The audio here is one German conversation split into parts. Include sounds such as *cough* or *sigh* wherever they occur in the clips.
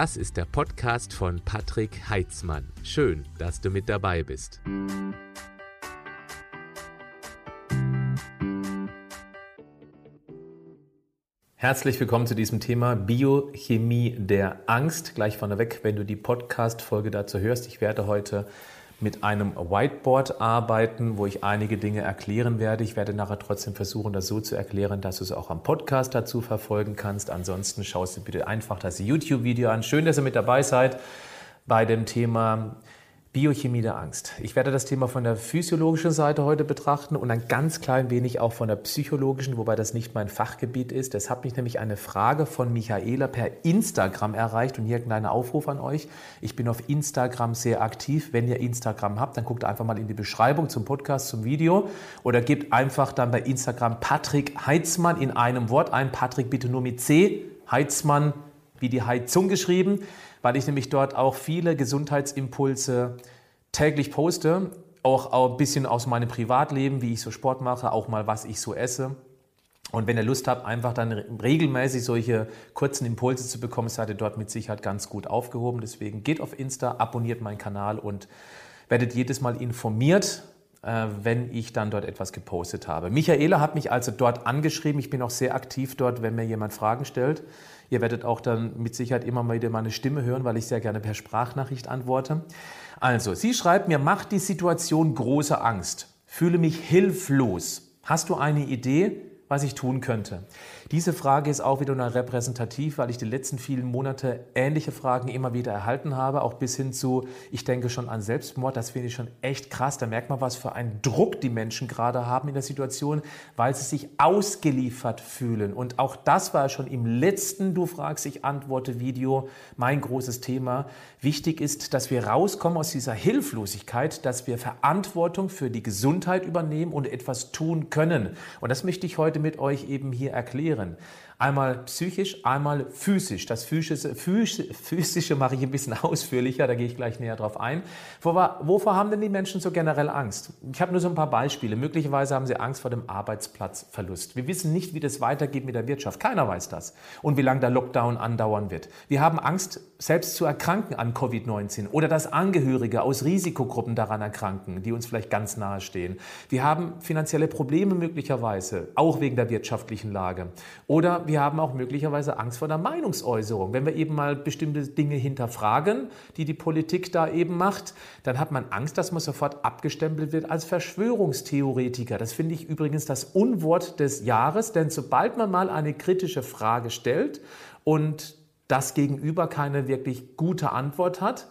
Das ist der Podcast von Patrick Heitzmann. Schön, dass du mit dabei bist. Herzlich willkommen zu diesem Thema Biochemie der Angst. Gleich vorneweg, wenn du die Podcast-Folge dazu hörst. Ich werde heute mit einem Whiteboard arbeiten, wo ich einige Dinge erklären werde. Ich werde nachher trotzdem versuchen, das so zu erklären, dass du es auch am Podcast dazu verfolgen kannst. Ansonsten schaust du bitte einfach das YouTube-Video an. Schön, dass ihr mit dabei seid bei dem Thema Biochemie der Angst. Ich werde das Thema von der physiologischen Seite heute betrachten und ein ganz klein wenig auch von der psychologischen, wobei das nicht mein Fachgebiet ist. Es hat mich nämlich eine Frage von Michaela per Instagram erreicht und hier ein kleiner Aufruf an euch. Ich bin auf Instagram sehr aktiv. Wenn ihr Instagram habt, dann guckt einfach mal in die Beschreibung zum Podcast, zum Video oder gebt einfach dann bei Instagram Patrick Heitzmann in einem Wort ein. Patrick bitte nur mit C. Heitzmann wie die Heizung geschrieben weil ich nämlich dort auch viele Gesundheitsimpulse täglich poste, auch, ein bisschen aus meinem Privatleben, wie ich so Sport mache, auch mal was ich so esse. Und wenn ihr Lust habt, einfach dann regelmäßig solche kurzen Impulse zu bekommen, seid ihr dort mit Sicherheit ganz gut aufgehoben. Deswegen geht auf Insta, abonniert meinen Kanal und werdet jedes Mal informiert, wenn ich dann dort etwas gepostet habe. Michaela hat mich also dort angeschrieben. Ich bin auch sehr aktiv dort, wenn mir jemand Fragen stellt. Ihr werdet auch dann mit Sicherheit immer mal wieder meine Stimme hören, weil ich sehr gerne per Sprachnachricht antworte. Also, sie schreibt mir, macht die Situation große Angst. Fühle mich hilflos. Hast du eine Idee? was ich tun könnte. Diese Frage ist auch wieder nur repräsentativ, weil ich die letzten vielen Monate ähnliche Fragen immer wieder erhalten habe, auch bis hin zu, ich denke schon an Selbstmord. Das finde ich schon echt krass. Da merkt man, was für einen Druck die Menschen gerade haben in der Situation, weil sie sich ausgeliefert fühlen. Und auch das war schon im letzten Du fragst, ich antworte Video mein großes Thema. Wichtig ist, dass wir rauskommen aus dieser Hilflosigkeit, dass wir Verantwortung für die Gesundheit übernehmen und etwas tun können. Und das möchte ich heute mit euch eben hier erklären. And. Einmal psychisch, einmal physisch. Das physische, physische mache ich ein bisschen *laughs* ausführlicher, da gehe ich gleich näher drauf ein. Wovor haben denn die Menschen so generell Angst? Ich habe nur so ein paar Beispiele. Möglicherweise haben sie Angst vor dem Arbeitsplatzverlust. Wir wissen nicht, wie das weitergeht mit der Wirtschaft. Keiner weiß das. Und wie lange der Lockdown andauern wird. Wir haben Angst, selbst zu erkranken an Covid-19 oder dass Angehörige aus Risikogruppen daran erkranken, die uns vielleicht ganz nahe stehen. Wir haben finanzielle Probleme möglicherweise, auch wegen der wirtschaftlichen Lage. Oder wir haben auch möglicherweise Angst vor der Meinungsäußerung. Wenn wir eben mal bestimmte Dinge hinterfragen, die die Politik da eben macht, dann hat man Angst, dass man sofort abgestempelt wird als Verschwörungstheoretiker. Das finde ich übrigens das Unwort des Jahres, denn sobald man mal eine kritische Frage stellt und das Gegenüber keine wirklich gute Antwort hat,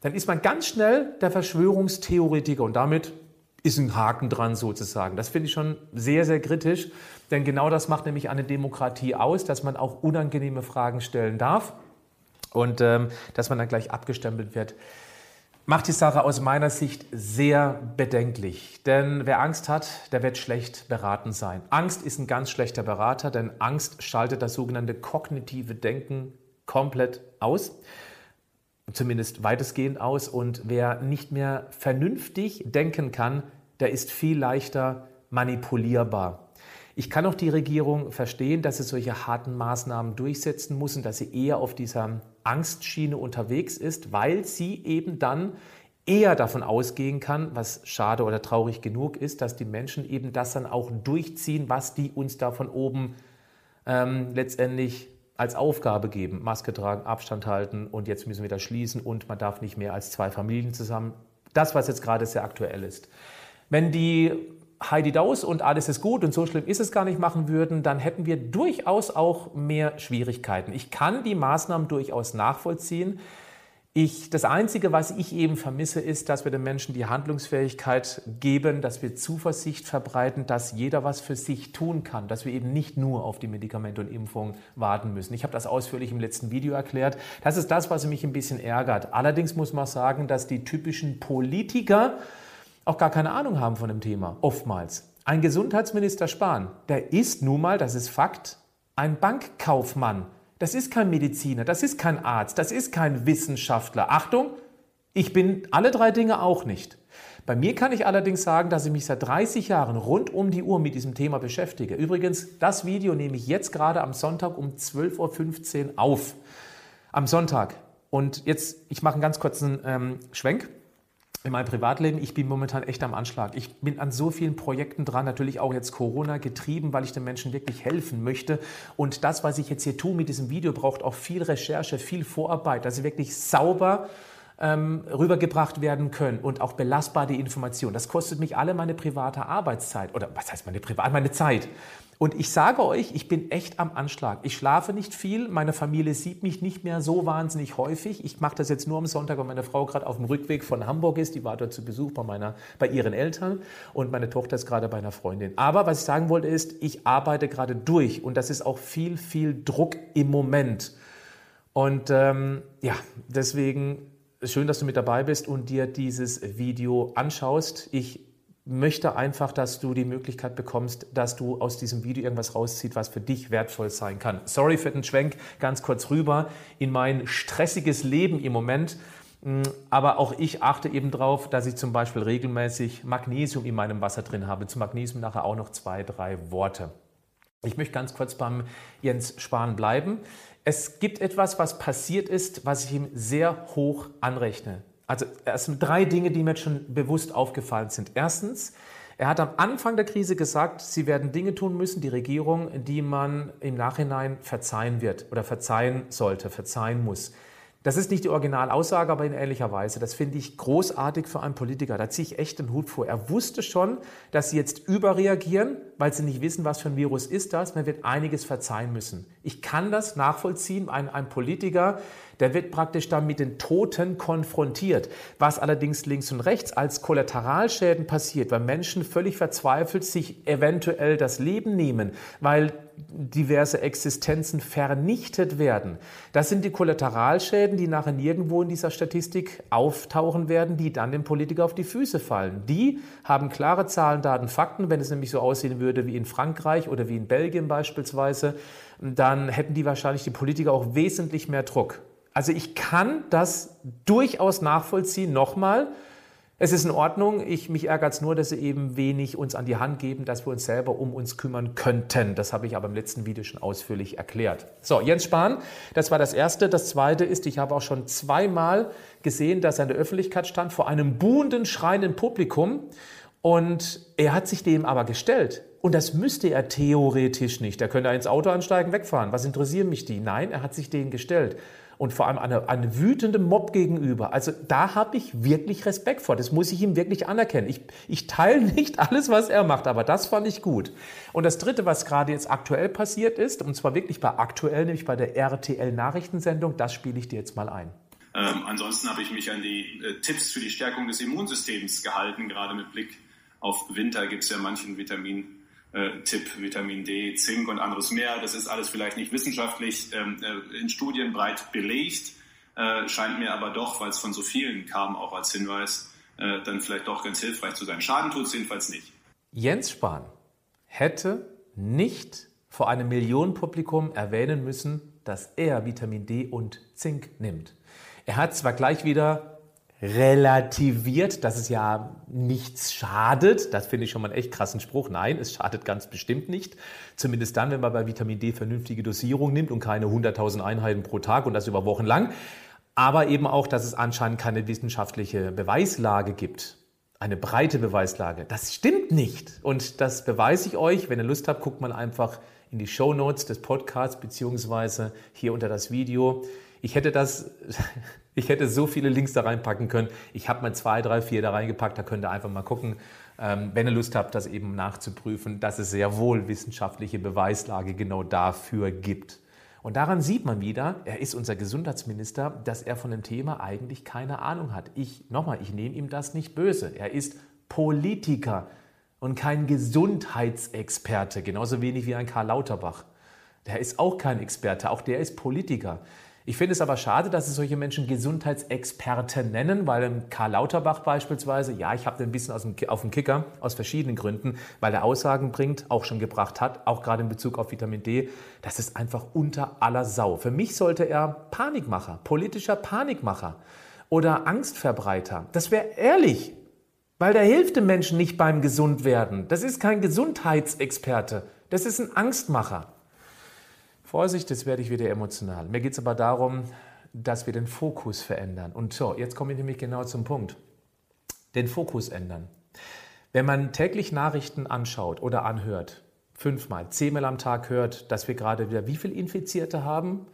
dann ist man ganz schnell der Verschwörungstheoretiker und damit ist ein Haken dran sozusagen. Das finde ich schon sehr, sehr kritisch, denn genau das macht nämlich eine Demokratie aus, dass man auch unangenehme Fragen stellen darf und ähm, dass man dann gleich abgestempelt wird. Macht die Sache aus meiner Sicht sehr bedenklich. Denn wer Angst hat, der wird schlecht beraten sein. Angst ist ein ganz schlechter Berater, denn Angst schaltet das sogenannte kognitive Denken komplett aus zumindest weitestgehend aus. Und wer nicht mehr vernünftig denken kann, der ist viel leichter manipulierbar. Ich kann auch die Regierung verstehen, dass sie solche harten Maßnahmen durchsetzen muss und dass sie eher auf dieser Angstschiene unterwegs ist, weil sie eben dann eher davon ausgehen kann, was schade oder traurig genug ist, dass die Menschen eben das dann auch durchziehen, was die uns da von oben ähm, letztendlich als Aufgabe geben, Maske tragen, Abstand halten und jetzt müssen wir das schließen und man darf nicht mehr als zwei Familien zusammen. Das, was jetzt gerade sehr aktuell ist. Wenn die Heidi Daus und alles ist gut und so schlimm ist es gar nicht machen würden, dann hätten wir durchaus auch mehr Schwierigkeiten. Ich kann die Maßnahmen durchaus nachvollziehen. Ich, das Einzige, was ich eben vermisse, ist, dass wir den Menschen die Handlungsfähigkeit geben, dass wir Zuversicht verbreiten, dass jeder was für sich tun kann, dass wir eben nicht nur auf die Medikamente und Impfungen warten müssen. Ich habe das ausführlich im letzten Video erklärt. Das ist das, was mich ein bisschen ärgert. Allerdings muss man sagen, dass die typischen Politiker auch gar keine Ahnung haben von dem Thema, oftmals. Ein Gesundheitsminister Spahn, der ist nun mal, das ist Fakt, ein Bankkaufmann. Das ist kein Mediziner, das ist kein Arzt, das ist kein Wissenschaftler. Achtung, ich bin alle drei Dinge auch nicht. Bei mir kann ich allerdings sagen, dass ich mich seit 30 Jahren rund um die Uhr mit diesem Thema beschäftige. Übrigens, das Video nehme ich jetzt gerade am Sonntag um 12.15 Uhr auf. Am Sonntag. Und jetzt, ich mache einen ganz kurzen ähm, Schwenk in meinem Privatleben, ich bin momentan echt am Anschlag. Ich bin an so vielen Projekten dran, natürlich auch jetzt Corona getrieben, weil ich den Menschen wirklich helfen möchte. Und das, was ich jetzt hier tue mit diesem Video, braucht auch viel Recherche, viel Vorarbeit, dass sie wirklich sauber ähm, rübergebracht werden können und auch belastbar die Information. Das kostet mich alle meine private Arbeitszeit oder was heißt meine private, meine Zeit. Und ich sage euch, ich bin echt am Anschlag. Ich schlafe nicht viel. Meine Familie sieht mich nicht mehr so wahnsinnig häufig. Ich mache das jetzt nur am Sonntag, weil meine Frau gerade auf dem Rückweg von Hamburg ist. Die war dort zu Besuch bei, meiner, bei ihren Eltern und meine Tochter ist gerade bei einer Freundin. Aber was ich sagen wollte ist, ich arbeite gerade durch und das ist auch viel, viel Druck im Moment. Und ähm, ja, deswegen schön, dass du mit dabei bist und dir dieses Video anschaust. Ich möchte einfach, dass du die Möglichkeit bekommst, dass du aus diesem Video irgendwas rausziehst, was für dich wertvoll sein kann. Sorry für den Schwenk, ganz kurz rüber in mein stressiges Leben im Moment. Mm, aber auch ich achte eben darauf, dass ich zum Beispiel regelmäßig Magnesium in meinem Wasser drin habe. Zu Magnesium nachher auch noch zwei, drei Worte. Ich möchte ganz kurz beim Jens Spahn bleiben. Es gibt etwas, was passiert ist, was ich ihm sehr hoch anrechne. Also es sind drei Dinge, die mir jetzt schon bewusst aufgefallen sind. Erstens, er hat am Anfang der Krise gesagt, sie werden Dinge tun müssen, die Regierung, die man im Nachhinein verzeihen wird oder verzeihen sollte, verzeihen muss. Das ist nicht die Originalaussage, aber in ähnlicher Weise. Das finde ich großartig für einen Politiker. Da ziehe ich echt den Hut vor. Er wusste schon, dass sie jetzt überreagieren, weil sie nicht wissen, was für ein Virus ist das. Man wird einiges verzeihen müssen. Ich kann das nachvollziehen. Ein, ein Politiker, der wird praktisch dann mit den Toten konfrontiert. Was allerdings links und rechts als Kollateralschäden passiert, weil Menschen völlig verzweifelt sich eventuell das Leben nehmen, weil diverse Existenzen vernichtet werden. Das sind die Kollateralschäden, die nachher nirgendwo in dieser Statistik auftauchen werden, die dann dem Politiker auf die Füße fallen. Die haben klare Zahlen, Daten, Fakten. Wenn es nämlich so aussehen würde wie in Frankreich oder wie in Belgien beispielsweise, dann hätten die wahrscheinlich die Politiker auch wesentlich mehr Druck. Also ich kann das durchaus nachvollziehen. Nochmal, es ist in Ordnung. Ich, mich ärgert es nur, dass sie eben wenig uns an die Hand geben, dass wir uns selber um uns kümmern könnten. Das habe ich aber im letzten Video schon ausführlich erklärt. So, Jens Spahn, das war das Erste. Das Zweite ist, ich habe auch schon zweimal gesehen, dass er in der Öffentlichkeit stand vor einem buhenden, schreienden Publikum. Und er hat sich dem aber gestellt. Und das müsste er theoretisch nicht. Er könnte ins Auto ansteigen, wegfahren. Was interessieren mich die? Nein, er hat sich denen gestellt und vor allem eine, eine wütende Mob gegenüber. Also da habe ich wirklich Respekt vor. Das muss ich ihm wirklich anerkennen. Ich, ich teile *laughs* nicht alles, was er macht, aber das fand ich gut. Und das Dritte, was gerade jetzt aktuell passiert ist, und zwar wirklich bei aktuell, nämlich bei der RTL-Nachrichtensendung, das spiele ich dir jetzt mal ein. Ähm, ansonsten habe ich mich an die äh, Tipps für die Stärkung des Immunsystems gehalten. Gerade mit Blick auf Winter gibt es ja manchen Vitamin äh, Tipp, Vitamin D, Zink und anderes mehr. Das ist alles vielleicht nicht wissenschaftlich ähm, äh, in Studien breit belegt, äh, scheint mir aber doch, weil es von so vielen kam, auch als Hinweis, äh, dann vielleicht doch ganz hilfreich zu sein. Schaden tut es jedenfalls nicht. Jens Spahn hätte nicht vor einem Millionenpublikum erwähnen müssen, dass er Vitamin D und Zink nimmt. Er hat zwar gleich wieder relativiert, dass es ja nichts schadet. Das finde ich schon mal einen echt krassen Spruch. Nein, es schadet ganz bestimmt nicht. Zumindest dann, wenn man bei Vitamin D vernünftige Dosierung nimmt und keine 100.000 Einheiten pro Tag und das über Wochen lang. Aber eben auch, dass es anscheinend keine wissenschaftliche Beweislage gibt. Eine breite Beweislage. Das stimmt nicht. Und das beweise ich euch. Wenn ihr Lust habt, guckt mal einfach in die Show Notes des Podcasts beziehungsweise hier unter das Video. Ich hätte das, *laughs* ich hätte so viele Links da reinpacken können. Ich habe mal zwei, drei, vier da reingepackt. Da könnt ihr einfach mal gucken, ähm, wenn ihr Lust habt, das eben nachzuprüfen, dass es sehr wohl wissenschaftliche Beweislage genau dafür gibt. Und daran sieht man wieder, er ist unser Gesundheitsminister, dass er von dem Thema eigentlich keine Ahnung hat. Ich, nochmal, ich nehme ihm das nicht böse. Er ist Politiker und kein Gesundheitsexperte, genauso wenig wie ein Karl Lauterbach. Der ist auch kein Experte, auch der ist Politiker. Ich finde es aber schade, dass es solche Menschen Gesundheitsexperten nennen, weil Karl Lauterbach beispielsweise, ja, ich habe den ein bisschen aus dem, auf dem Kicker, aus verschiedenen Gründen, weil er Aussagen bringt, auch schon gebracht hat, auch gerade in Bezug auf Vitamin D. Das ist einfach unter aller Sau. Für mich sollte er Panikmacher, politischer Panikmacher oder Angstverbreiter. Das wäre ehrlich, weil der hilft dem Menschen nicht beim Gesundwerden. Das ist kein Gesundheitsexperte. Das ist ein Angstmacher. Vorsicht, jetzt werde ich wieder emotional. Mir geht es aber darum, dass wir den Fokus verändern. Und so, jetzt komme ich nämlich genau zum Punkt. Den Fokus ändern. Wenn man täglich Nachrichten anschaut oder anhört, fünfmal, zehnmal am Tag hört, dass wir gerade wieder wie viel Infizierte haben,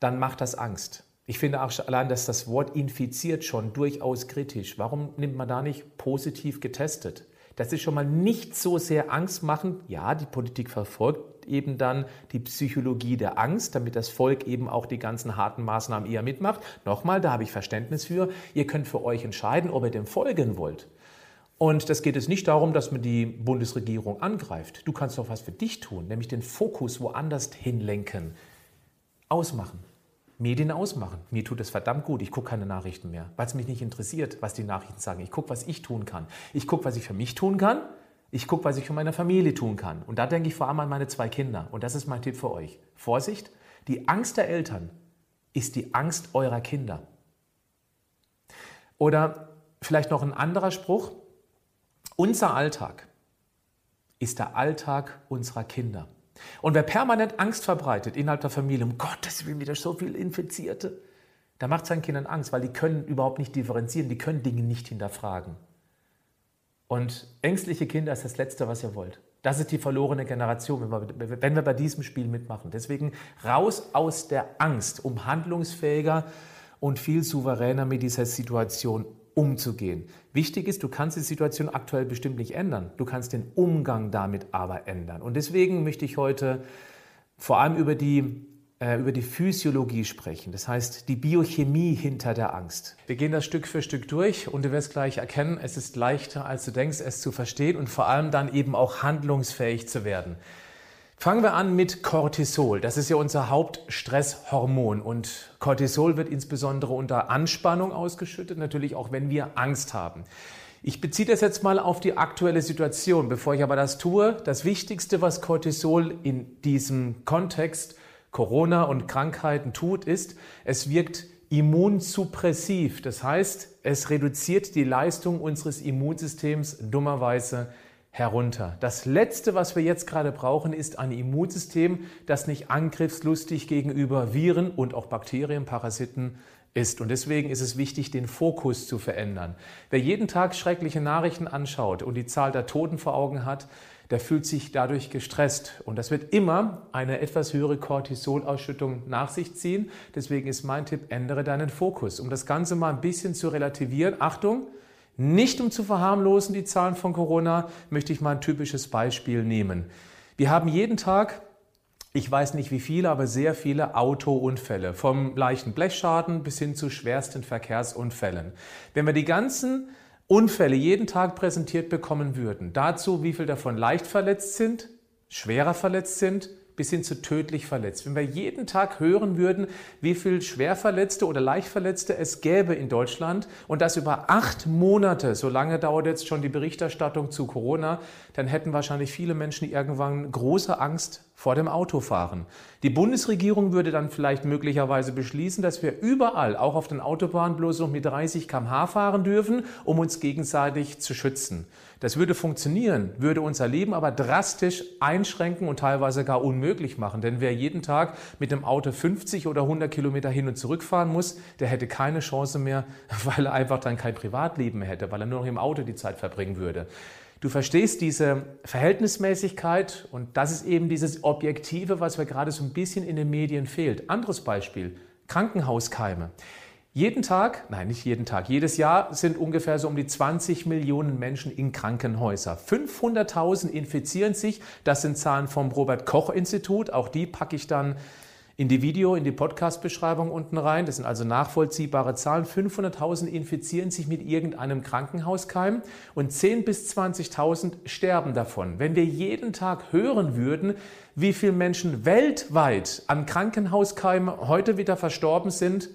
dann macht das Angst. Ich finde auch allein, dass das Wort infiziert schon durchaus kritisch. Warum nimmt man da nicht positiv getestet? Das ist schon mal nicht so sehr Angst machen. Ja, die Politik verfolgt eben dann die Psychologie der Angst, damit das Volk eben auch die ganzen harten Maßnahmen eher mitmacht. Nochmal, da habe ich Verständnis für. Ihr könnt für euch entscheiden, ob ihr dem folgen wollt. Und das geht es nicht darum, dass man die Bundesregierung angreift. Du kannst doch was für dich tun, nämlich den Fokus woanders hinlenken. Ausmachen. Medien ausmachen. Mir tut es verdammt gut. Ich gucke keine Nachrichten mehr, weil es mich nicht interessiert, was die Nachrichten sagen. Ich gucke, was ich tun kann. Ich gucke, was ich für mich tun kann. Ich gucke, was ich für meine Familie tun kann. Und da denke ich vor allem an meine zwei Kinder. Und das ist mein Tipp für euch. Vorsicht, die Angst der Eltern ist die Angst eurer Kinder. Oder vielleicht noch ein anderer Spruch. Unser Alltag ist der Alltag unserer Kinder. Und wer permanent Angst verbreitet innerhalb der Familie, um Gottes Willen wieder so viele Infizierte, der macht seinen Kindern Angst, weil die können überhaupt nicht differenzieren, die können Dinge nicht hinterfragen. Und ängstliche Kinder ist das Letzte, was ihr wollt. Das ist die verlorene Generation, wenn wir, wenn wir bei diesem Spiel mitmachen. Deswegen raus aus der Angst, um handlungsfähiger und viel souveräner mit dieser Situation umzugehen. Wichtig ist, du kannst die Situation aktuell bestimmt nicht ändern. Du kannst den Umgang damit aber ändern. Und deswegen möchte ich heute vor allem über die, äh, über die Physiologie sprechen. Das heißt, die Biochemie hinter der Angst. Wir gehen das Stück für Stück durch und du wirst gleich erkennen, es ist leichter, als du denkst, es zu verstehen und vor allem dann eben auch handlungsfähig zu werden. Fangen wir an mit Cortisol. Das ist ja unser Hauptstresshormon und Cortisol wird insbesondere unter Anspannung ausgeschüttet, natürlich auch wenn wir Angst haben. Ich beziehe das jetzt mal auf die aktuelle Situation. Bevor ich aber das tue, das Wichtigste, was Cortisol in diesem Kontext Corona und Krankheiten tut, ist, es wirkt immunsuppressiv. Das heißt, es reduziert die Leistung unseres Immunsystems dummerweise herunter. Das Letzte, was wir jetzt gerade brauchen, ist ein Immunsystem, das nicht angriffslustig gegenüber Viren und auch Bakterien, Parasiten ist. Und deswegen ist es wichtig, den Fokus zu verändern. Wer jeden Tag schreckliche Nachrichten anschaut und die Zahl der Toten vor Augen hat, der fühlt sich dadurch gestresst. Und das wird immer eine etwas höhere Cortisolausschüttung nach sich ziehen. Deswegen ist mein Tipp, ändere deinen Fokus. Um das Ganze mal ein bisschen zu relativieren. Achtung! Nicht um zu verharmlosen die Zahlen von Corona, möchte ich mal ein typisches Beispiel nehmen. Wir haben jeden Tag, ich weiß nicht wie viele, aber sehr viele Autounfälle, vom leichten Blechschaden bis hin zu schwersten Verkehrsunfällen. Wenn wir die ganzen Unfälle jeden Tag präsentiert bekommen würden, dazu wie viel davon leicht verletzt sind, schwerer verletzt sind, bis hin zu tödlich verletzt. Wenn wir jeden Tag hören würden, wie viel Schwerverletzte oder Leichtverletzte es gäbe in Deutschland und das über acht Monate, so lange dauert jetzt schon die Berichterstattung zu Corona, dann hätten wahrscheinlich viele Menschen irgendwann große Angst vor dem Autofahren. Die Bundesregierung würde dann vielleicht möglicherweise beschließen, dass wir überall, auch auf den Autobahnen, bloß noch mit 30 km/h fahren dürfen, um uns gegenseitig zu schützen. Das würde funktionieren, würde unser Leben aber drastisch einschränken und teilweise gar unmöglich machen. Denn wer jeden Tag mit dem Auto 50 oder 100 Kilometer hin und zurück fahren muss, der hätte keine Chance mehr, *laughs* weil er einfach dann kein Privatleben mehr hätte, weil er nur noch im Auto die Zeit verbringen würde. Du verstehst diese Verhältnismäßigkeit und das ist eben dieses Objektive, was mir gerade so ein bisschen in den Medien fehlt. Anderes Beispiel, Krankenhauskeime. Jeden Tag, nein, nicht jeden Tag, jedes Jahr sind ungefähr so um die 20 Millionen Menschen in Krankenhäuser. 500.000 infizieren sich. Das sind Zahlen vom Robert Koch Institut. Auch die packe ich dann in die Video, in die Podcast-Beschreibung unten rein. Das sind also nachvollziehbare Zahlen. 500.000 infizieren sich mit irgendeinem Krankenhauskeim und 10.000 bis 20.000 sterben davon. Wenn wir jeden Tag hören würden, wie viele Menschen weltweit an Krankenhauskeimen heute wieder verstorben sind,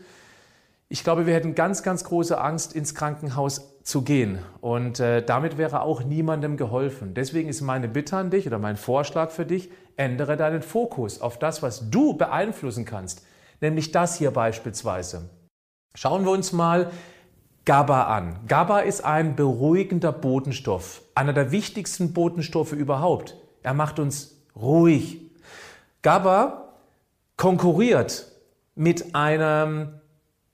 ich glaube, wir hätten ganz, ganz große Angst, ins Krankenhaus zu gehen. Und äh, damit wäre auch niemandem geholfen. Deswegen ist meine Bitte an dich oder mein Vorschlag für dich, ändere deinen Fokus auf das, was du beeinflussen kannst. Nämlich das hier beispielsweise. Schauen wir uns mal GABA an. GABA ist ein beruhigender Botenstoff. Einer der wichtigsten Botenstoffe überhaupt. Er macht uns ruhig. GABA konkurriert mit einem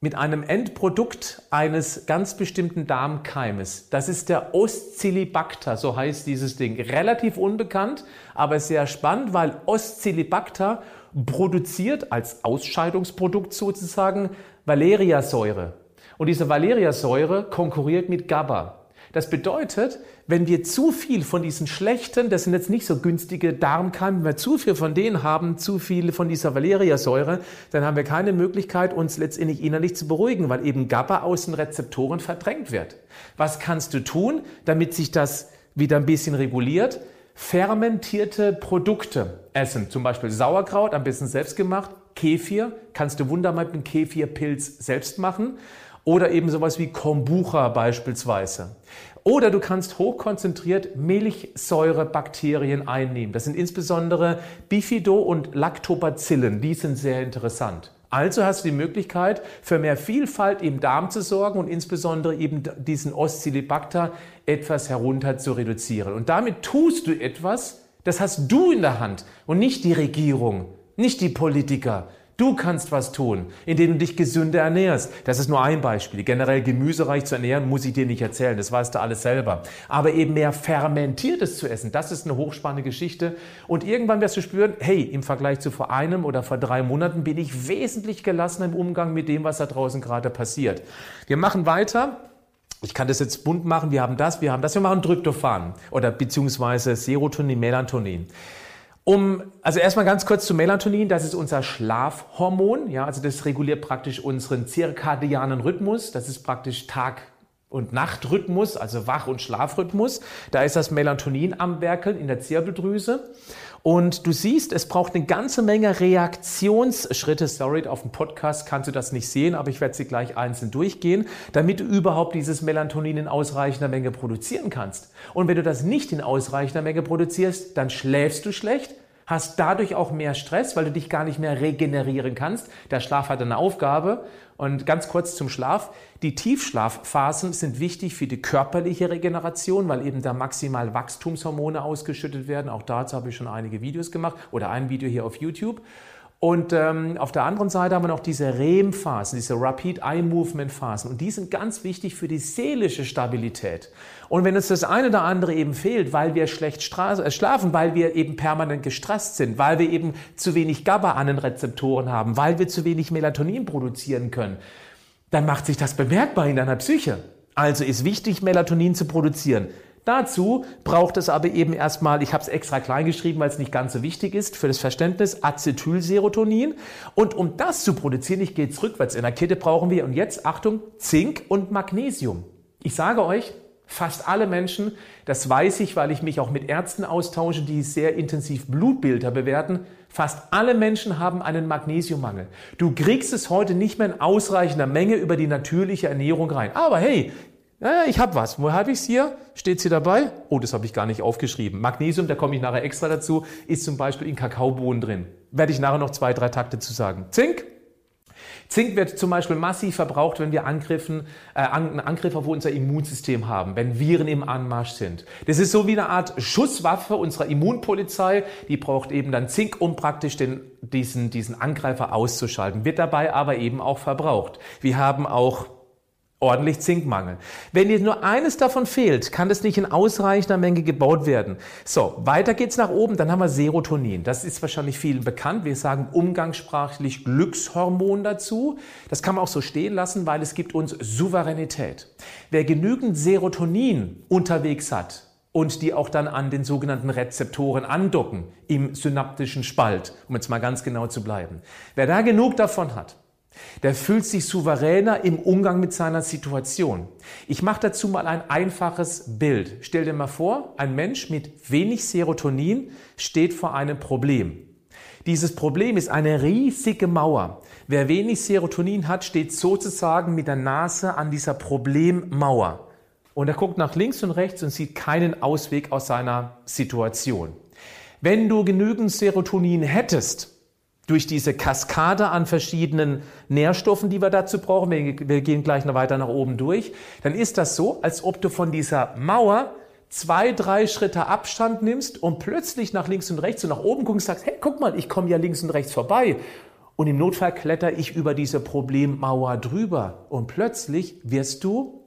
mit einem Endprodukt eines ganz bestimmten Darmkeimes. Das ist der Oscillibacter, so heißt dieses Ding. Relativ unbekannt, aber sehr spannend, weil Oscillibacter produziert als Ausscheidungsprodukt sozusagen Valeriasäure. Und diese Valeriasäure konkurriert mit GABA. Das bedeutet, wenn wir zu viel von diesen schlechten, das sind jetzt nicht so günstige Darmkeime, wenn wir zu viel von denen haben, zu viel von dieser Valeriasäure, dann haben wir keine Möglichkeit, uns letztendlich innerlich zu beruhigen, weil eben GABA aus den Rezeptoren verdrängt wird. Was kannst du tun, damit sich das wieder ein bisschen reguliert? Fermentierte Produkte essen, zum Beispiel Sauerkraut, am besten selbst gemacht, Kefir, kannst du wunderbar mit dem Kefirpilz selbst machen oder eben sowas wie Kombucha beispielsweise. Oder du kannst hochkonzentriert Milchsäurebakterien einnehmen. Das sind insbesondere Bifido- und Lactobacillen. Die sind sehr interessant. Also hast du die Möglichkeit, für mehr Vielfalt im Darm zu sorgen und insbesondere eben diesen Oscillibacter etwas herunter zu reduzieren. Und damit tust du etwas, das hast du in der Hand und nicht die Regierung, nicht die Politiker, Du kannst was tun, indem du dich gesünder ernährst. Das ist nur ein Beispiel. Generell gemüsereich zu ernähren, muss ich dir nicht erzählen. Das weißt du alles selber. Aber eben mehr Fermentiertes zu essen, das ist eine hochspannende Geschichte. Und irgendwann wirst du spüren, hey, im Vergleich zu vor einem oder vor drei Monaten bin ich wesentlich gelassener im Umgang mit dem, was da draußen gerade passiert. Wir machen weiter. Ich kann das jetzt bunt machen. Wir haben das, wir haben das. Wir machen Tryptophan oder beziehungsweise Serotonin, Melatonin. Um, also erstmal ganz kurz zu Melatonin, das ist unser Schlafhormon, ja, also das reguliert praktisch unseren zirkadianen Rhythmus, das ist praktisch Tag- und Nachtrhythmus, also Wach- und Schlafrhythmus. Da ist das Melatonin am Werkeln in der Zirbeldrüse. Und du siehst, es braucht eine ganze Menge Reaktionsschritte. Sorry, auf dem Podcast kannst du das nicht sehen, aber ich werde sie gleich einzeln durchgehen, damit du überhaupt dieses Melatonin in ausreichender Menge produzieren kannst. Und wenn du das nicht in ausreichender Menge produzierst, dann schläfst du schlecht, hast dadurch auch mehr Stress, weil du dich gar nicht mehr regenerieren kannst. Der Schlaf hat eine Aufgabe und ganz kurz zum Schlaf. Die Tiefschlafphasen sind wichtig für die körperliche Regeneration, weil eben da maximal Wachstumshormone ausgeschüttet werden. Auch dazu habe ich schon einige Videos gemacht oder ein Video hier auf YouTube. Und ähm, auf der anderen Seite haben wir noch diese REM-Phasen, diese Rapid Eye Movement Phasen. Und die sind ganz wichtig für die seelische Stabilität. Und wenn uns das eine oder andere eben fehlt, weil wir schlecht äh, schlafen, weil wir eben permanent gestresst sind, weil wir eben zu wenig GABA an den Rezeptoren haben, weil wir zu wenig Melatonin produzieren können, dann macht sich das bemerkbar in deiner Psyche. Also ist wichtig, Melatonin zu produzieren. Dazu braucht es aber eben erstmal, ich habe es extra klein geschrieben, weil es nicht ganz so wichtig ist für das Verständnis, Acetylserotonin. Und um das zu produzieren, ich gehe jetzt rückwärts in der Kette, brauchen wir, und jetzt Achtung, Zink und Magnesium. Ich sage euch, Fast alle Menschen, das weiß ich, weil ich mich auch mit Ärzten austausche, die sehr intensiv Blutbilder bewerten, fast alle Menschen haben einen Magnesiummangel. Du kriegst es heute nicht mehr in ausreichender Menge über die natürliche Ernährung rein. Aber hey, ich habe was. Wo habe ich es hier? Steht hier dabei? Oh, das habe ich gar nicht aufgeschrieben. Magnesium, da komme ich nachher extra dazu, ist zum Beispiel in Kakaobohnen drin. Werde ich nachher noch zwei, drei Takte zu sagen. Zink, Zink wird zum Beispiel massiv verbraucht, wenn wir Angriffen, äh, einen Angriff auf unser Immunsystem haben, wenn Viren im Anmarsch sind. Das ist so wie eine Art Schusswaffe unserer Immunpolizei. Die braucht eben dann Zink, um praktisch den, diesen, diesen Angreifer auszuschalten. Wird dabei aber eben auch verbraucht. Wir haben auch ordentlich Zinkmangel. Wenn dir nur eines davon fehlt, kann das nicht in ausreichender Menge gebaut werden. So, weiter geht's nach oben, dann haben wir Serotonin. Das ist wahrscheinlich vielen bekannt. Wir sagen umgangssprachlich Glückshormon dazu. Das kann man auch so stehen lassen, weil es gibt uns Souveränität. Wer genügend Serotonin unterwegs hat, und die auch dann an den sogenannten Rezeptoren andocken im synaptischen Spalt, um jetzt mal ganz genau zu bleiben. Wer da genug davon hat, der fühlt sich souveräner im Umgang mit seiner Situation. Ich mache dazu mal ein einfaches Bild. Stell dir mal vor, ein Mensch mit wenig Serotonin steht vor einem Problem. Dieses Problem ist eine riesige Mauer. Wer wenig Serotonin hat, steht sozusagen mit der Nase an dieser Problemmauer. Und er guckt nach links und rechts und sieht keinen Ausweg aus seiner Situation. Wenn du genügend Serotonin hättest, durch diese Kaskade an verschiedenen Nährstoffen, die wir dazu brauchen, wir, wir, gehen gleich noch weiter nach oben durch, dann ist das so, als ob du von dieser Mauer zwei, drei Schritte Abstand nimmst und plötzlich nach links und rechts und nach oben guckst und sagst, hey, guck mal, ich komme ja links und rechts vorbei. Und im Notfall kletter ich über diese Problemmauer drüber. Und plötzlich wirst du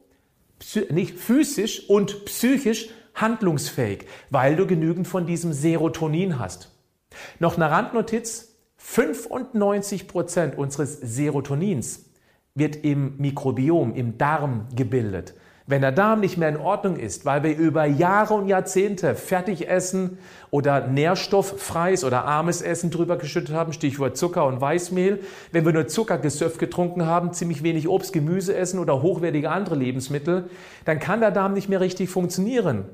nicht physisch und psychisch handlungsfähig, weil du genügend von diesem Serotonin hast. Noch eine Randnotiz. 95 Prozent unseres Serotonins wird im Mikrobiom, im Darm gebildet. Wenn der Darm nicht mehr in Ordnung ist, weil wir über Jahre und Jahrzehnte Fertigessen oder nährstofffreies oder armes Essen drüber geschüttet haben, Stichwort Zucker und Weißmehl, wenn wir nur Zuckergesöff getrunken haben, ziemlich wenig Obst, Gemüse essen oder hochwertige andere Lebensmittel, dann kann der Darm nicht mehr richtig funktionieren.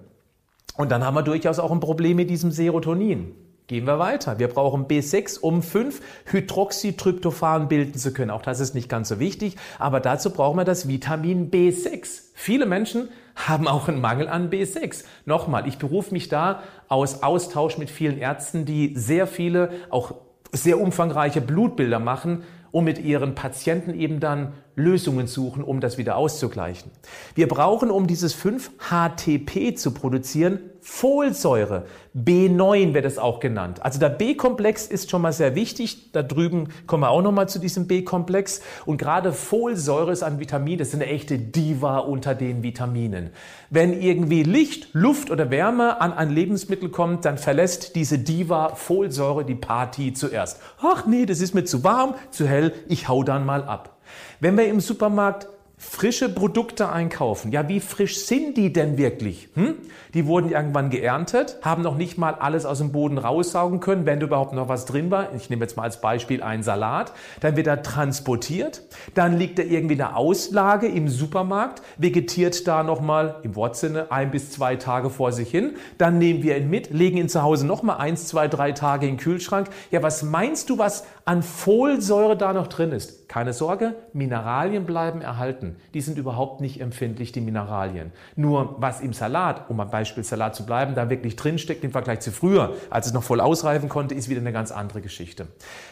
Und dann haben wir durchaus auch ein Problem mit diesem Serotonin. Gehen wir weiter. Wir brauchen B6, um 5-Hydroxytryptophan bilden zu können. Auch das ist nicht ganz so wichtig, aber dazu brauchen wir das Vitamin B6. Viele Menschen haben auch einen Mangel an B6. Nochmal, ich berufe mich da aus Austausch mit vielen Ärzten, die sehr viele, auch sehr umfangreiche Blutbilder machen und mit ihren Patienten eben dann Lösungen suchen, um das wieder auszugleichen. Wir brauchen, um dieses 5-HTP zu produzieren, Folsäure. B9 wird es auch genannt. Also der B-Komplex ist schon mal sehr wichtig. Da drüben kommen wir auch noch mal zu diesem B-Komplex. Und gerade Folsäure ist ein Vitamin, das ist eine echte Diva unter den Vitaminen. Wenn irgendwie Licht, Luft oder Wärme an ein Lebensmittel kommt, dann verlässt diese Diva Folsäure die Party zuerst. Ach nee, das ist mir zu warm, zu hell, ich hau dann mal ab. Wenn wir im Supermarkt frische Produkte einkaufen. Ja, wie frisch sind die denn wirklich? Hm? Die wurden irgendwann geerntet, haben noch nicht mal alles aus dem Boden raussaugen können, wenn überhaupt noch was drin war. Ich nehme jetzt mal als Beispiel einen Salat. Dann wird er transportiert, dann liegt er irgendwie in der Auslage im Supermarkt, vegetiert da nochmal im Wortsinne ein bis zwei Tage vor sich hin. Dann nehmen wir ihn mit, legen ihn zu Hause nochmal eins, zwei, drei Tage in den Kühlschrank. Ja, was meinst du, was an Folsäure da noch drin ist? Keine Sorge, Mineralien bleiben erhalten. Die sind überhaupt nicht empfindlich, die Mineralien. Nur was im Salat, um am Beispiel Salat zu bleiben, da wirklich drinsteckt im Vergleich zu früher, als es noch voll ausreifen konnte, ist wieder eine ganz andere Geschichte.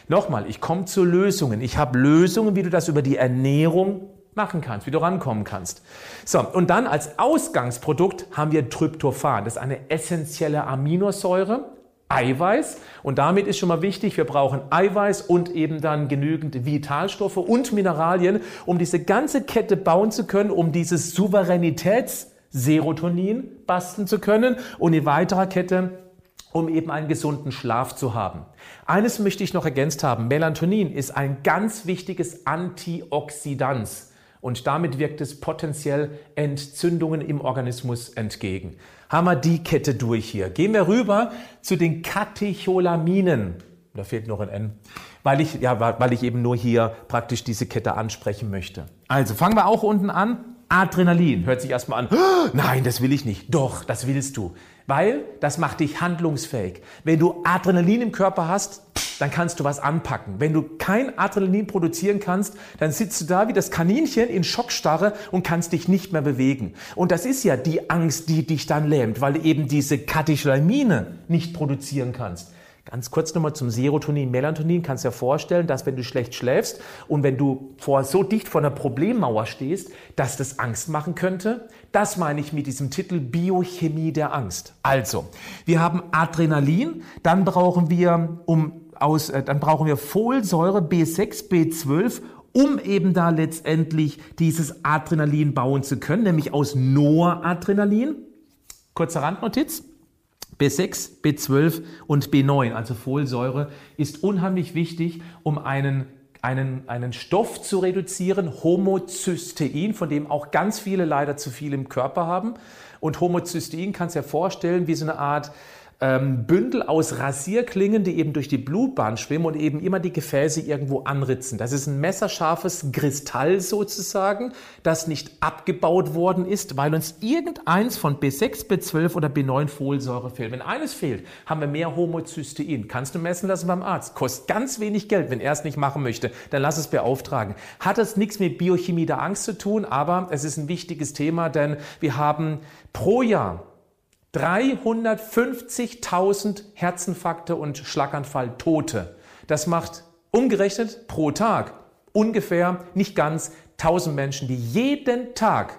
Nochmal, ich komme zu Lösungen. Ich habe Lösungen, wie du das über die Ernährung machen kannst, wie du rankommen kannst. So, und dann als Ausgangsprodukt haben wir Tryptophan. Das ist eine essentielle Aminosäure, Eiweiß. Und damit ist schon mal wichtig, wir brauchen Eiweiß und eben dann genügend Vitalstoffe und Mineralien, um diese ganze Kette bauen zu können, um dieses Souveränitätsserotonin basteln zu können und in weiterer Kette um eben einen gesunden Schlaf zu haben. Eines möchte ich noch ergänzt haben. Melatonin ist ein ganz wichtiges Antioxidant und damit wirkt es potenziell Entzündungen im Organismus entgegen. Wir die Kette durch hier. Gehen wir rüber zu den Katecholaminen. Da fehlt noch ein N, weil ich, ja, weil ich eben nur hier praktisch diese Kette ansprechen möchte. Also fangen wir auch unten an. Adrenalin hört sich erstmal an. Nein, das will ich nicht. Doch, das willst du. Weil das macht dich handlungsfähig. Wenn du Adrenalin im Körper hast, dann kannst du was anpacken. Wenn du kein Adrenalin produzieren kannst, dann sitzt du da wie das Kaninchen in Schockstarre und kannst dich nicht mehr bewegen. Und das ist ja die Angst, die dich dann lähmt, weil du eben diese Katecholamine nicht produzieren kannst. Ganz kurz nochmal zum Serotonin, Melatonin. Kannst dir vorstellen, dass wenn du schlecht schläfst und wenn du vor, so dicht vor einer Problemmauer stehst, dass das Angst machen könnte. Das meine ich mit diesem Titel Biochemie der Angst. Also, wir haben Adrenalin, dann brauchen wir, um aus, äh, dann brauchen wir Folsäure B6, B12, um eben da letztendlich dieses Adrenalin bauen zu können, nämlich aus Noradrenalin. Kurze Randnotiz. B6, B12 und B9, also Folsäure, ist unheimlich wichtig, um einen einen, einen Stoff zu reduzieren, Homozystein, von dem auch ganz viele leider zu viel im Körper haben. Und Homozystein kannst du dir vorstellen wie so eine Art ähm, Bündel aus Rasierklingen, die eben durch die Blutbahn schwimmen und eben immer die Gefäße irgendwo anritzen. Das ist ein messerscharfes Kristall sozusagen, das nicht abgebaut worden ist, weil uns irgendeins von B6, B12 oder B9 Folsäure fehlt. Wenn eines fehlt, haben wir mehr Homozystein. Kannst du messen lassen beim Arzt. Kostet ganz wenig Geld, wenn er es nicht machen möchte. Dann lass es beauftragen. Hat es nichts mit Biochemie der Angst zu tun, aber es ist ein wichtiges Thema, denn wir haben pro Jahr 350.000 Herzinfarkte und Schlaganfall Tote. Das macht umgerechnet pro Tag ungefähr nicht ganz 1000 Menschen, die jeden Tag,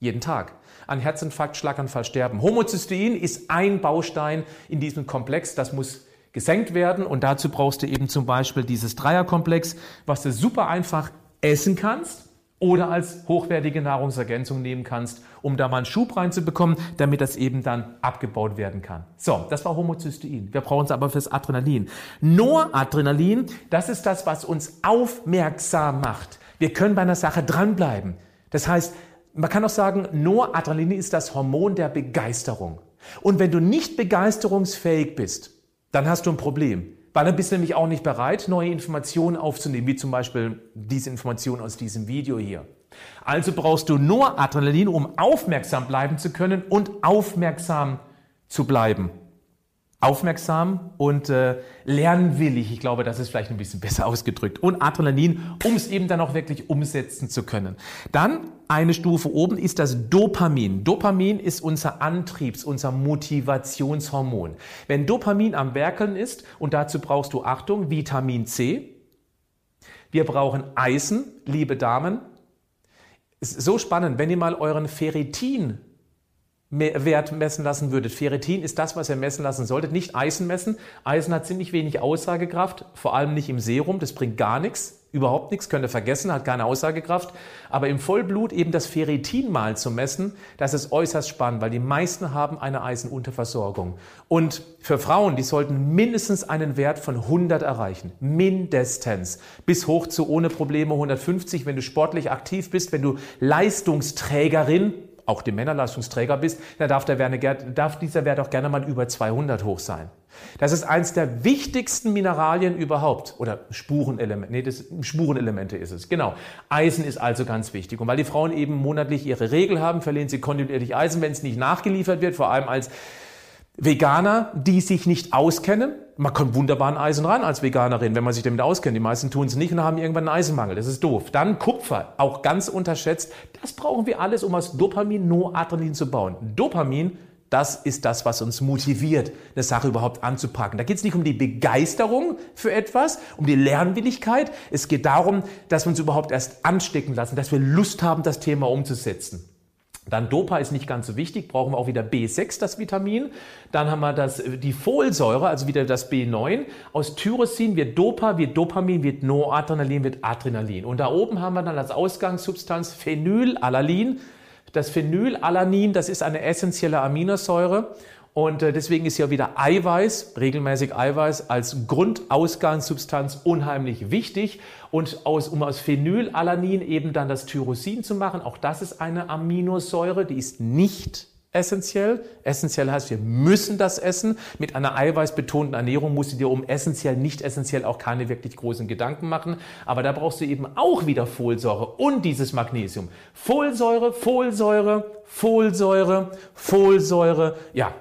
jeden Tag an Herzinfarkt, Schlaganfall sterben. Homozystein ist ein Baustein in diesem Komplex. Das muss gesenkt werden. Und dazu brauchst du eben zum Beispiel dieses Dreierkomplex, was du super einfach essen kannst oder als hochwertige Nahrungsergänzung nehmen kannst, um da mal einen Schub reinzubekommen, damit das eben dann abgebaut werden kann. So, das war Homozystein. Wir brauchen es aber fürs Adrenalin. Noradrenalin, das ist das, was uns aufmerksam macht. Wir können bei einer Sache dranbleiben. Das heißt, man kann auch sagen, Noradrenalin ist das Hormon der Begeisterung. Und wenn du nicht begeisterungsfähig bist, dann hast du ein Problem. Weil dann bist du nämlich auch nicht bereit, neue Informationen aufzunehmen, wie zum Beispiel diese Information aus diesem Video hier. Also brauchst du nur Adrenalin, um aufmerksam bleiben zu können und aufmerksam zu bleiben aufmerksam und äh, lernwillig. Ich glaube, das ist vielleicht ein bisschen *laughs* besser ausgedrückt. Und Adrenalin, um es eben dann auch wirklich umsetzen zu können. Dann eine Stufe oben ist das Dopamin. Dopamin ist unser Antriebs-, unser Motivationshormon. Wenn Dopamin am Werkeln ist, und dazu brauchst du Achtung, Vitamin C. Wir brauchen Eisen, liebe Damen. Ist so spannend, wenn ihr mal euren Ferritin Wert messen lassen würdet. Ferritin ist das, was ihr messen lassen solltet. Nicht Eisen messen. Eisen hat ziemlich wenig Aussagekraft, vor allem nicht im Serum. Das bringt gar nichts, überhaupt nichts, könnt ihr vergessen, hat keine Aussagekraft. Aber im Vollblut eben das Ferritin mal zu messen, das ist äußerst spannend, weil die meisten haben eine Eisenunterversorgung. Und für Frauen, die sollten mindestens einen Wert von 100 erreichen. Mindestens. Bis hoch zu ohne Probleme 150, wenn du sportlich aktiv bist, wenn du Leistungsträgerin auch die Männerleistungsträger bist, dann darf, der Wert, darf dieser Wert auch gerne mal über 200 hoch sein. Das ist eins der wichtigsten Mineralien überhaupt. Oder Spurenelemente. Nee, das, Spurenelemente ist es. Genau. Eisen ist also ganz wichtig. Und weil die Frauen eben monatlich ihre Regel haben, verlieren sie kontinuierlich Eisen, wenn es nicht nachgeliefert wird, vor allem als Veganer, die sich nicht auskennen. Man kommt wunderbar an Eisen ran als Veganerin, wenn man sich damit auskennt. Die meisten tun es nicht und haben irgendwann einen Eisenmangel. Das ist doof. Dann Kupfer, auch ganz unterschätzt. Das brauchen wir alles, um aus Dopamin Noradrenalin zu bauen. Dopamin, das ist das, was uns motiviert, eine Sache überhaupt anzupacken. Da geht es nicht um die Begeisterung für etwas, um die Lernwilligkeit. Es geht darum, dass wir uns überhaupt erst anstecken lassen, dass wir Lust haben, das Thema umzusetzen. Dann Dopa ist nicht ganz so wichtig, brauchen wir auch wieder B6, das Vitamin. Dann haben wir das, die Folsäure, also wieder das B9. Aus Tyrosin wird Dopa, wird Dopamin, wird Noradrenalin, wird Adrenalin. Und da oben haben wir dann als Ausgangssubstanz Phenylalanin. Das Phenylalanin, das ist eine essentielle Aminosäure und äh, deswegen ist ja wieder Eiweiß, regelmäßig Eiweiß, als Grundausgangssubstanz unheimlich wichtig. Und aus, um aus Phenylalanin eben dann das Tyrosin zu machen, auch das ist eine Aminosäure, die ist nicht essentiell. Essentiell heißt, wir müssen das essen. Mit einer eiweißbetonten Ernährung musst du dir um essentiell, nicht essentiell auch keine wirklich großen Gedanken machen. Aber da brauchst du eben auch wieder Folsäure und dieses Magnesium. Folsäure, Folsäure, Folsäure, Folsäure. Ja,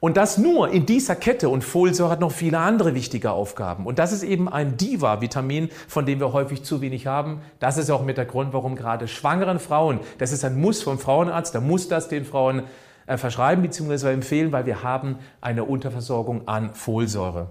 und das nur in dieser Kette und Folsäure hat noch viele andere wichtige Aufgaben. Und das ist eben ein Diva-Vitamin, von dem wir häufig zu wenig haben. Das ist auch mit der Grund, warum gerade schwangeren Frauen, das ist ein Muss vom Frauenarzt, da muss das den Frauen äh, verschreiben bzw. empfehlen, weil wir haben eine Unterversorgung an Folsäure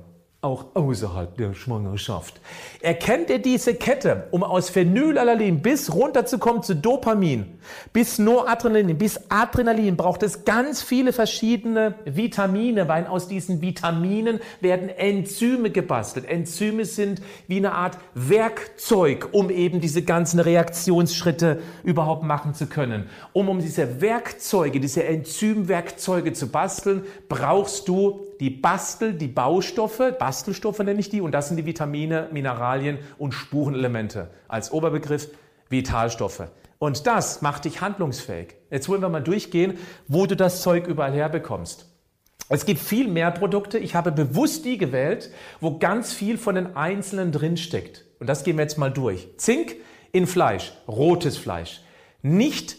auch außerhalb der Schwangerschaft. Erkennt ihr diese Kette, um aus Phenylalanin bis runterzukommen zu Dopamin, bis Noradrenalin, bis Adrenalin, braucht es ganz viele verschiedene Vitamine, weil aus diesen Vitaminen werden Enzyme gebastelt. Enzyme sind wie eine Art Werkzeug, um eben diese ganzen Reaktionsschritte überhaupt machen zu können. Um um diese Werkzeuge, diese Enzymwerkzeuge zu basteln, brauchst du die Bastel, die Baustoffe, Bastelstoffe nenne ich die, und das sind die Vitamine, Mineralien und Spurenelemente. Als Oberbegriff Vitalstoffe. Und das macht dich handlungsfähig. Jetzt wollen wir mal durchgehen, wo du das Zeug überall herbekommst. Es gibt viel mehr Produkte. Ich habe bewusst die gewählt, wo ganz viel von den Einzelnen drinsteckt. Und das gehen wir jetzt mal durch. Zink in Fleisch, rotes Fleisch. Nicht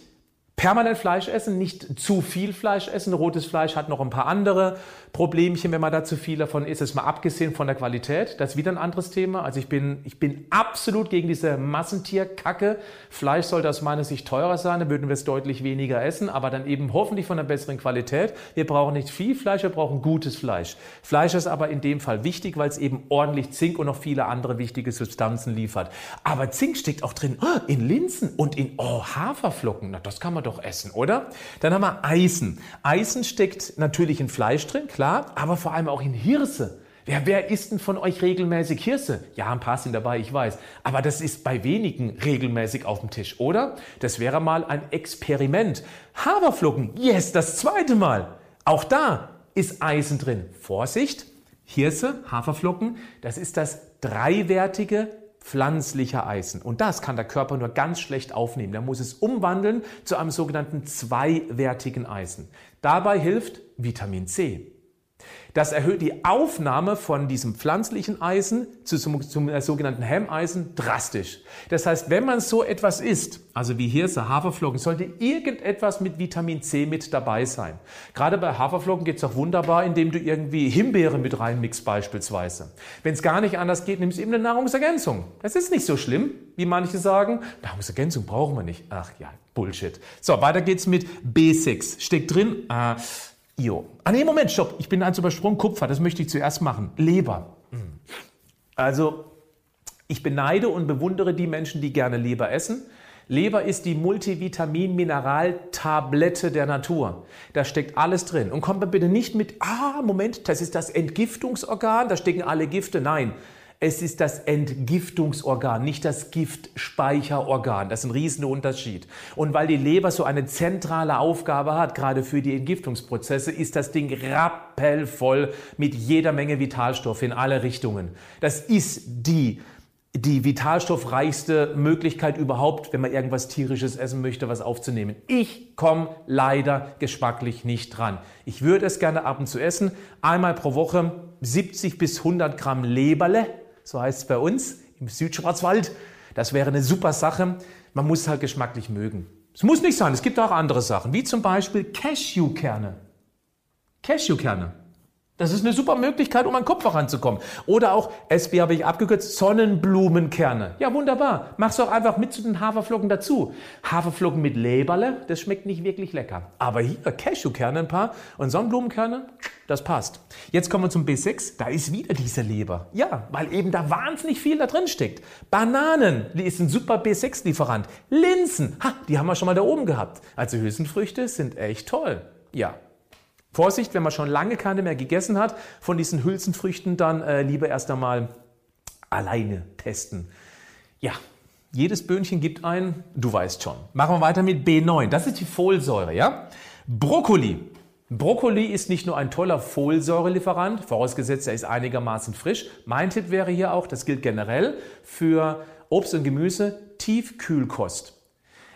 permanent Fleisch essen, nicht zu viel Fleisch essen. Rotes Fleisch hat noch ein paar andere Problemchen, wenn man da zu viel davon isst. Das ist mal abgesehen von der Qualität. Das ist wieder ein anderes Thema. Also ich bin, ich bin absolut gegen diese Massentierkacke. Fleisch sollte aus meiner Sicht teurer sein, dann würden wir es deutlich weniger essen, aber dann eben hoffentlich von einer besseren Qualität. Wir brauchen nicht viel Fleisch, wir brauchen gutes Fleisch. Fleisch ist aber in dem Fall wichtig, weil es eben ordentlich Zink und noch viele andere wichtige Substanzen liefert. Aber Zink steckt auch drin oh, in Linsen und in oh, Haferflocken. Na, das kann man doch essen, oder? Dann haben wir Eisen. Eisen steckt natürlich in Fleisch drin, klar, aber vor allem auch in Hirse. Wer, wer isst denn von euch regelmäßig Hirse? Ja, ein paar sind dabei, ich weiß. Aber das ist bei wenigen regelmäßig auf dem Tisch, oder? Das wäre mal ein Experiment. Haferflocken, yes, das zweite Mal. Auch da ist Eisen drin. Vorsicht, Hirse, Haferflocken, das ist das dreiwertige pflanzliche Eisen. Und das kann der Körper nur ganz schlecht aufnehmen. Der muss es umwandeln zu einem sogenannten zweiwertigen Eisen. Dabei hilft Vitamin C. Das erhöht die Aufnahme von diesem pflanzlichen Eisen zum, zum äh, sogenannten Hemmeisen drastisch. Das heißt, wenn man so etwas isst, also wie Hirse, Haferflocken, sollte irgendetwas mit Vitamin C mit dabei sein. Gerade bei Haferflocken geht es auch wunderbar, indem du irgendwie Himbeere mit reinmixst beispielsweise. Wenn es gar nicht anders geht, nimmst du eben eine Nahrungsergänzung. Das ist nicht so schlimm, wie manche sagen. Nahrungsergänzung brauchen wir nicht. Ach ja, Bullshit. So, weiter geht's mit B6. Steckt drin, äh, Jo. Ah nee, Moment, stopp. Ich bin eins übersprungen. Kupfer, das möchte ich zuerst machen. Leber. Also, ich beneide und bewundere die Menschen, die gerne Leber essen. Leber ist die Multivitamin-Mineral-Tablette der Natur. Da steckt alles drin. Und kommt bitte nicht mit, ah, Moment, das ist das Entgiftungsorgan, da stecken alle Gifte. Nein, es ist das Entgiftungsorgan, nicht das Giftspeicherorgan. Das ist ein riesiger Unterschied. Und weil die Leber so eine zentrale Aufgabe hat, gerade für die Entgiftungsprozesse, ist das Ding rappelvoll mit jeder Menge Vitalstoff in alle Richtungen. Das ist die die vitalstoffreichste Möglichkeit überhaupt, wenn man irgendwas tierisches essen möchte, was aufzunehmen. Ich komme leider geschmacklich nicht dran. Ich würde es gerne ab und zu essen. Einmal pro Woche 70 bis 100 Gramm Leberle so heißt es bei uns im Südschwarzwald. Das wäre eine super Sache. Man muss es halt geschmacklich mögen. Es muss nicht sein, es gibt auch andere Sachen, wie zum Beispiel Cashewkerne. Cashewkerne. Das ist eine super Möglichkeit, um an Kupfer ranzukommen. Oder auch, SB habe ich abgekürzt, Sonnenblumenkerne. Ja, wunderbar. Mach's doch einfach mit zu den Haferflocken dazu. Haferflocken mit Leberle, das schmeckt nicht wirklich lecker. Aber hier Cashewkerne ein paar und Sonnenblumenkerne, das passt. Jetzt kommen wir zum B6. Da ist wieder diese Leber. Ja, weil eben da wahnsinnig viel da drin steckt. Bananen, die ist ein super B6-Lieferant. Linsen, ha, die haben wir schon mal da oben gehabt. Also Hülsenfrüchte sind echt toll. Ja, Vorsicht, wenn man schon lange keine mehr gegessen hat, von diesen Hülsenfrüchten dann äh, lieber erst einmal alleine testen. Ja, jedes Böhnchen gibt ein, du weißt schon. Machen wir weiter mit B9. Das ist die Folsäure, ja? Brokkoli. Brokkoli ist nicht nur ein toller Folsäurelieferant, vorausgesetzt er ist einigermaßen frisch. Mein Tipp wäre hier auch, das gilt generell für Obst und Gemüse, Tiefkühlkost.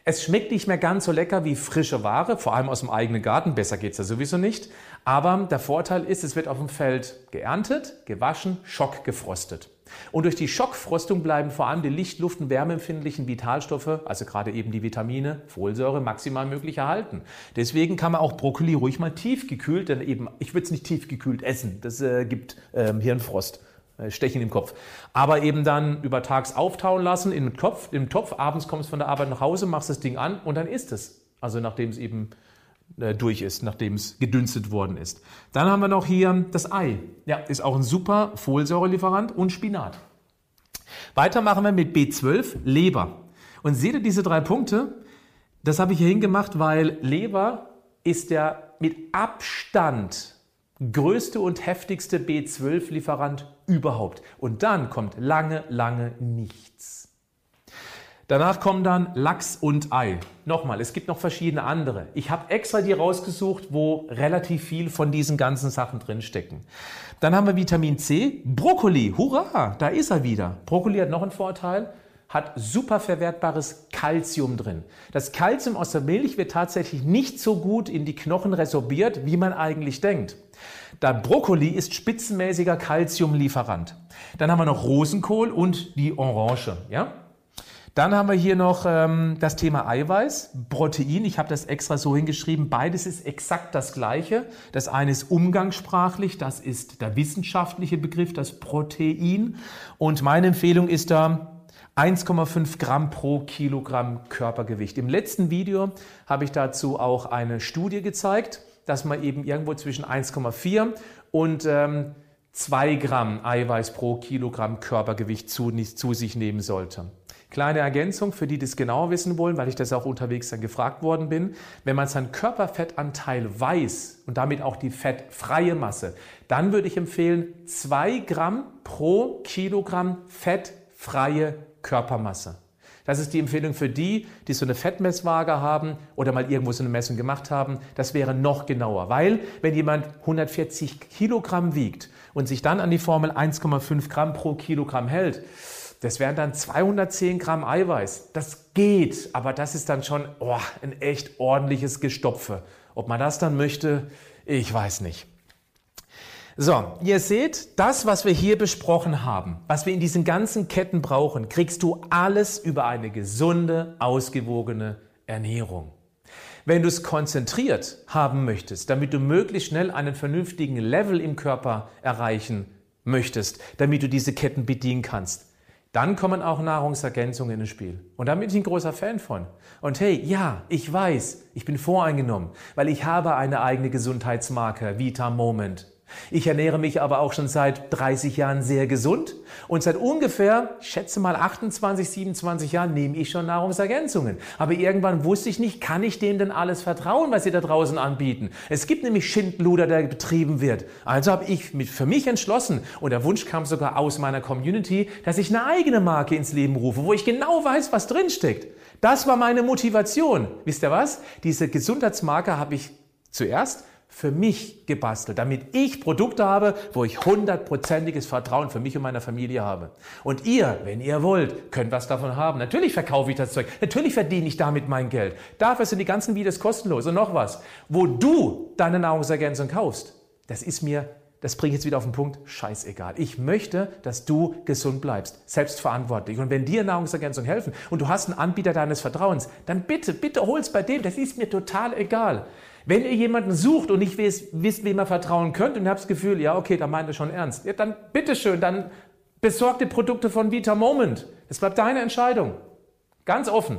Es schmeckt nicht mehr ganz so lecker wie frische Ware, vor allem aus dem eigenen Garten. Besser geht's ja sowieso nicht. Aber der Vorteil ist, es wird auf dem Feld geerntet, gewaschen, schockgefrostet. Und durch die Schockfrostung bleiben vor allem die Licht-, Luft- und wärmeempfindlichen Vitalstoffe, also gerade eben die Vitamine, Folsäure, maximal möglich erhalten. Deswegen kann man auch Brokkoli ruhig mal tiefgekühlt, denn eben, ich würde es nicht tiefgekühlt essen, das äh, gibt ähm, Hirnfrost. Äh, Stechen im Kopf. Aber eben dann über tags auftauen lassen in den Kopf, im Topf, abends kommst du von der Arbeit nach Hause, machst das Ding an und dann isst es. Also nachdem es eben äh, durch ist, nachdem es gedünstet worden ist. Dann haben wir noch hier das Ei. Ja, ist auch ein super Folsäurelieferant und Spinat. Weiter machen wir mit B12, Leber. Und seht ihr diese drei Punkte? Das habe ich hier hingemacht, weil Leber ist der mit Abstand größte und heftigste B12-Lieferant überhaupt. Und dann kommt lange, lange nichts. Danach kommen dann Lachs und Ei. Nochmal, es gibt noch verschiedene andere. Ich habe extra die rausgesucht, wo relativ viel von diesen ganzen Sachen drinstecken. Dann haben wir Vitamin C, Brokkoli. Hurra, da ist er wieder. Brokkoli hat noch einen Vorteil hat super verwertbares Kalzium drin. Das Kalzium aus der Milch wird tatsächlich nicht so gut in die Knochen resorbiert, wie man eigentlich denkt. Der Brokkoli ist spitzenmäßiger Kalziumlieferant. Dann haben wir noch Rosenkohl und die Orange. Ja? Dann haben wir hier noch ähm, das Thema Eiweiß, Protein. Ich habe das extra so hingeschrieben. Beides ist exakt das gleiche. Das eine ist umgangssprachlich, das ist der wissenschaftliche Begriff, das Protein. Und meine Empfehlung ist da 1,5 Gramm pro Kilogramm Körpergewicht. Im letzten Video habe ich dazu auch eine Studie gezeigt, dass man eben irgendwo zwischen 1,4 und ähm, 2 Gramm Eiweiß pro Kilogramm Körpergewicht zu, zu sich nehmen sollte. Kleine Ergänzung für die, die es genau wissen wollen, weil ich das auch unterwegs dann gefragt worden bin. Wenn man seinen Körperfettanteil weiß und damit auch die fettfreie Masse, dann würde ich empfehlen 2 Gramm pro Kilogramm fettfreie Körpermasse. Das ist die Empfehlung für die, die so eine Fettmesswaage haben oder mal irgendwo so eine Messung gemacht haben. Das wäre noch genauer, weil wenn jemand 140 Kilogramm wiegt und sich dann an die Formel 1,5 Gramm pro Kilogramm hält, das wären dann 210 Gramm Eiweiß. Das geht, aber das ist dann schon oh, ein echt ordentliches Gestopfe. Ob man das dann möchte, ich weiß nicht. So, ihr seht, das, was wir hier besprochen haben, was wir in diesen ganzen Ketten brauchen, kriegst du alles über eine gesunde, ausgewogene Ernährung. Wenn du es konzentriert haben möchtest, damit du möglichst schnell einen vernünftigen Level im Körper erreichen möchtest, damit du diese Ketten bedienen kannst, dann kommen auch Nahrungsergänzungen ins Spiel. Und da bin ich ein großer Fan von. Und hey, ja, ich weiß, ich bin voreingenommen, weil ich habe eine eigene Gesundheitsmarke, Vita Moment. Ich ernähre mich aber auch schon seit 30 Jahren sehr gesund und seit ungefähr, ich schätze mal 28, 27 Jahren nehme ich schon Nahrungsergänzungen. Aber irgendwann wusste ich nicht, kann ich denen denn alles vertrauen, was sie da draußen anbieten? Es gibt nämlich Schindluder, der betrieben wird. Also habe ich für mich entschlossen und der Wunsch kam sogar aus meiner Community, dass ich eine eigene Marke ins Leben rufe, wo ich genau weiß, was drinsteckt. Das war meine Motivation. Wisst ihr was? Diese Gesundheitsmarke habe ich zuerst für mich gebastelt, damit ich Produkte habe, wo ich hundertprozentiges Vertrauen für mich und meine Familie habe. Und ihr, wenn ihr wollt, könnt was davon haben. Natürlich verkaufe ich das Zeug. Natürlich verdiene ich damit mein Geld. Dafür sind die ganzen Videos kostenlos. Und noch was. Wo du deine Nahrungsergänzung kaufst, das ist mir das bringe ich jetzt wieder auf den Punkt, scheißegal. Ich möchte, dass du gesund bleibst, selbstverantwortlich. Und wenn dir Nahrungsergänzungen helfen und du hast einen Anbieter deines Vertrauens, dann bitte, bitte hol's bei dem, das ist mir total egal. Wenn ihr jemanden sucht und nicht wisst, wisst wem ihr vertrauen könnt und ihr habt das Gefühl, ja, okay, da meint er schon ernst, ja, dann bitteschön, dann besorgt die Produkte von Vita Moment. Das bleibt deine Entscheidung. Ganz offen.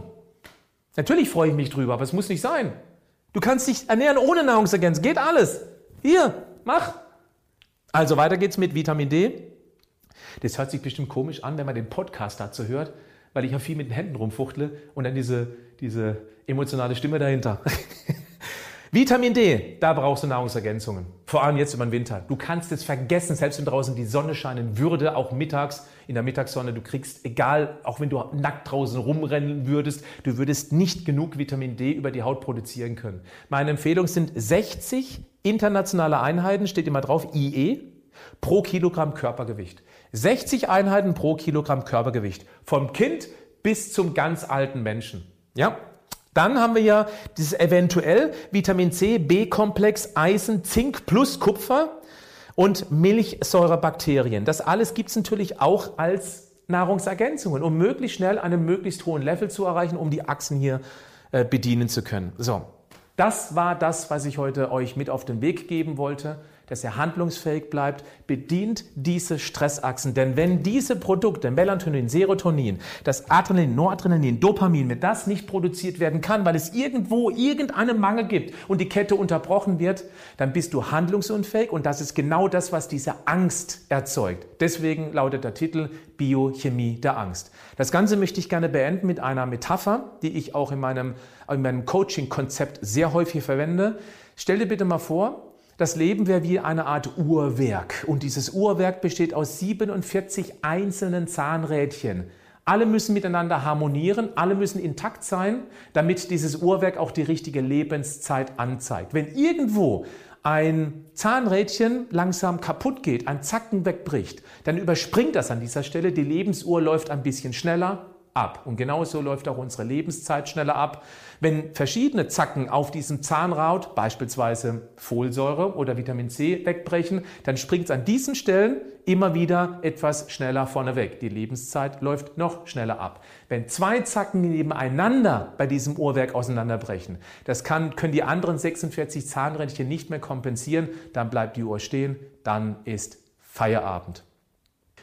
Natürlich freue ich mich drüber, aber es muss nicht sein. Du kannst dich ernähren ohne Nahrungsergänzung. Geht alles. Hier, mach. Also weiter geht's mit Vitamin D. Das hört sich bestimmt komisch an, wenn man den Podcast dazu hört, weil ich ja viel mit den Händen rumfuchtle und dann diese, diese emotionale Stimme dahinter. *laughs* Vitamin D, da brauchst du Nahrungsergänzungen. Vor allem jetzt über den Winter. Du kannst es vergessen, selbst wenn draußen die Sonne scheinen würde, auch mittags in der Mittagssonne, du kriegst, egal, auch wenn du nackt draußen rumrennen würdest, du würdest nicht genug Vitamin D über die Haut produzieren können. Meine Empfehlung sind 60 internationale Einheiten, steht immer drauf, IE, pro Kilogramm Körpergewicht. 60 Einheiten pro Kilogramm Körpergewicht. Vom Kind bis zum ganz alten Menschen. Ja, dann haben wir ja dieses eventuell Vitamin C, B-Komplex, Eisen, Zink plus Kupfer und Milchsäurebakterien. Das alles gibt es natürlich auch als Nahrungsergänzungen, um möglichst schnell einen möglichst hohen Level zu erreichen, um die Achsen hier äh, bedienen zu können. So, das war das, was ich heute euch mit auf den Weg geben wollte dass er handlungsfähig bleibt, bedient diese Stressachsen. Denn wenn diese Produkte, Melatonin, Serotonin, das Adrenalin, Noradrenalin, Dopamin, wenn das nicht produziert werden kann, weil es irgendwo irgendeinen Mangel gibt und die Kette unterbrochen wird, dann bist du handlungsunfähig und das ist genau das, was diese Angst erzeugt. Deswegen lautet der Titel Biochemie der Angst. Das Ganze möchte ich gerne beenden mit einer Metapher, die ich auch in meinem, in meinem Coaching-Konzept sehr häufig verwende. Stell dir bitte mal vor, das Leben wäre wie eine Art Uhrwerk und dieses Uhrwerk besteht aus 47 einzelnen Zahnrädchen. Alle müssen miteinander harmonieren, alle müssen intakt sein, damit dieses Uhrwerk auch die richtige Lebenszeit anzeigt. Wenn irgendwo ein Zahnrädchen langsam kaputt geht, ein Zacken wegbricht, dann überspringt das an dieser Stelle, die Lebensuhr läuft ein bisschen schneller, ab. Und genauso läuft auch unsere Lebenszeit schneller ab. Wenn verschiedene Zacken auf diesem Zahnraut, beispielsweise Folsäure oder Vitamin C, wegbrechen, dann springt es an diesen Stellen immer wieder etwas schneller vorne weg. Die Lebenszeit läuft noch schneller ab. Wenn zwei Zacken nebeneinander bei diesem Uhrwerk auseinanderbrechen, das kann, können die anderen 46 Zahnrädchen nicht mehr kompensieren, dann bleibt die Uhr stehen, dann ist Feierabend.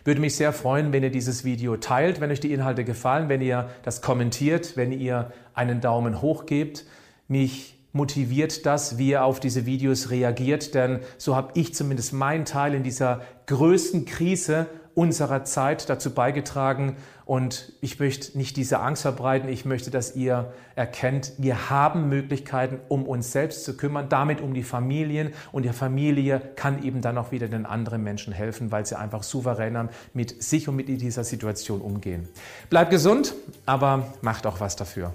Würde mich sehr freuen, wenn ihr dieses Video teilt, wenn euch die Inhalte gefallen, wenn ihr das kommentiert, wenn ihr einen Daumen hoch gebt. Mich motiviert das, wie ihr auf diese Videos reagiert, denn so habe ich zumindest meinen Teil in dieser größten Krise unserer Zeit dazu beigetragen. Und ich möchte nicht diese Angst verbreiten. Ich möchte, dass ihr erkennt, wir haben Möglichkeiten, um uns selbst zu kümmern, damit um die Familien. Und die Familie kann eben dann auch wieder den anderen Menschen helfen, weil sie einfach souveräner mit sich und mit dieser Situation umgehen. Bleibt gesund, aber macht auch was dafür.